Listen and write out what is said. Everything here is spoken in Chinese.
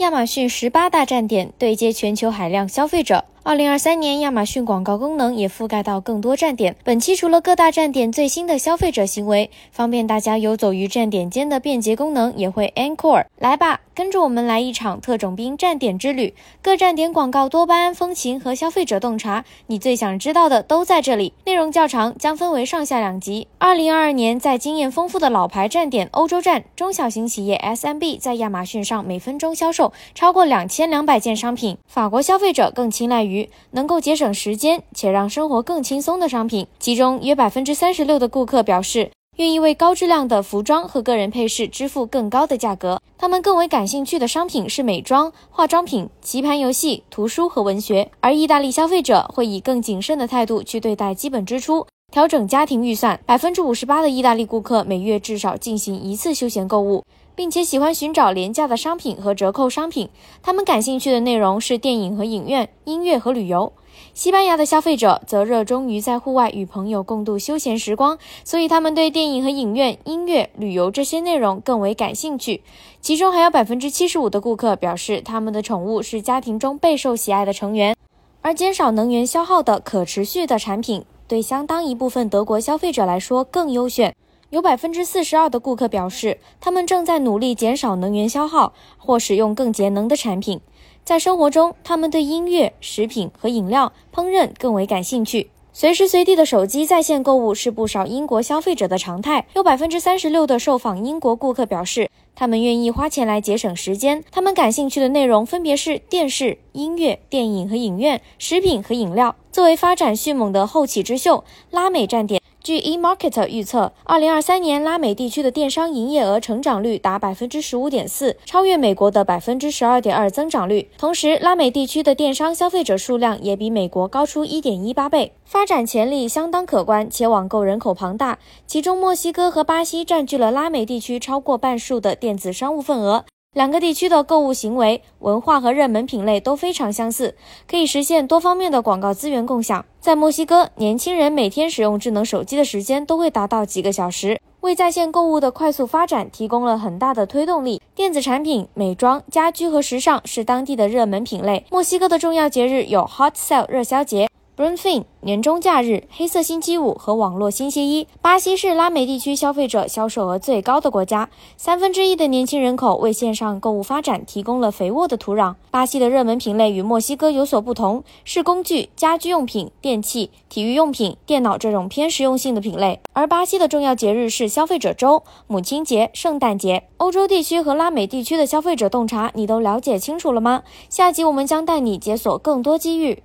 亚马逊十八大站点对接全球海量消费者。二零二三年，亚马逊广告功能也覆盖到更多站点。本期除了各大站点最新的消费者行为，方便大家游走于站点间的便捷功能也会 encore。来吧，跟着我们来一场特种兵站点之旅。各站点广告多巴胺风情和消费者洞察，你最想知道的都在这里。内容较长，将分为上下两集。二零二二年，在经验丰富的老牌站点欧洲站，中小型企业 SMB 在亚马逊上每分钟销售超过两千两百件商品。法国消费者更青睐于。于能够节省时间且让生活更轻松的商品，其中约百分之三十六的顾客表示愿意为高质量的服装和个人配饰支付更高的价格。他们更为感兴趣的商品是美妆、化妆品、棋盘游戏、图书和文学。而意大利消费者会以更谨慎的态度去对待基本支出，调整家庭预算。百分之五十八的意大利顾客每月至少进行一次休闲购物。并且喜欢寻找廉价的商品和折扣商品。他们感兴趣的内容是电影和影院、音乐和旅游。西班牙的消费者则热衷于在户外与朋友共度休闲时光，所以他们对电影和影院、音乐、旅游这些内容更为感兴趣。其中还有百分之七十五的顾客表示，他们的宠物是家庭中备受喜爱的成员。而减少能源消耗的可持续的产品，对相当一部分德国消费者来说更优选。有百分之四十二的顾客表示，他们正在努力减少能源消耗或使用更节能的产品。在生活中，他们对音乐、食品和饮料、烹饪更为感兴趣。随时随地的手机在线购物是不少英国消费者的常态。有百分之三十六的受访英国顾客表示，他们愿意花钱来节省时间。他们感兴趣的内容分别是电视、音乐、电影和影院、食品和饮料。作为发展迅猛的后起之秀，拉美站点。据 eMarketer 预测，二零二三年拉美地区的电商营业额成长率达百分之十五点四，超越美国的百分之十二点二增长率。同时，拉美地区的电商消费者数量也比美国高出一点一八倍，发展潜力相当可观，且网购人口庞大。其中，墨西哥和巴西占据了拉美地区超过半数的电子商务份额。两个地区的购物行为、文化和热门品类都非常相似，可以实现多方面的广告资源共享。在墨西哥，年轻人每天使用智能手机的时间都会达到几个小时，为在线购物的快速发展提供了很大的推动力。电子产品、美妆、家居和时尚是当地的热门品类。墨西哥的重要节日有 Hot Sale 热销节。Brunfin 年终假日、黑色星期五和网络星期一。巴西是拉美地区消费者销售额最高的国家，三分之一的年轻人口为线上购物发展提供了肥沃的土壤。巴西的热门品类与墨西哥有所不同，是工具、家居用品、电器、体育用品、电脑这种偏实用性的品类。而巴西的重要节日是消费者周、母亲节、圣诞节。欧洲地区和拉美地区的消费者洞察，你都了解清楚了吗？下集我们将带你解锁更多机遇。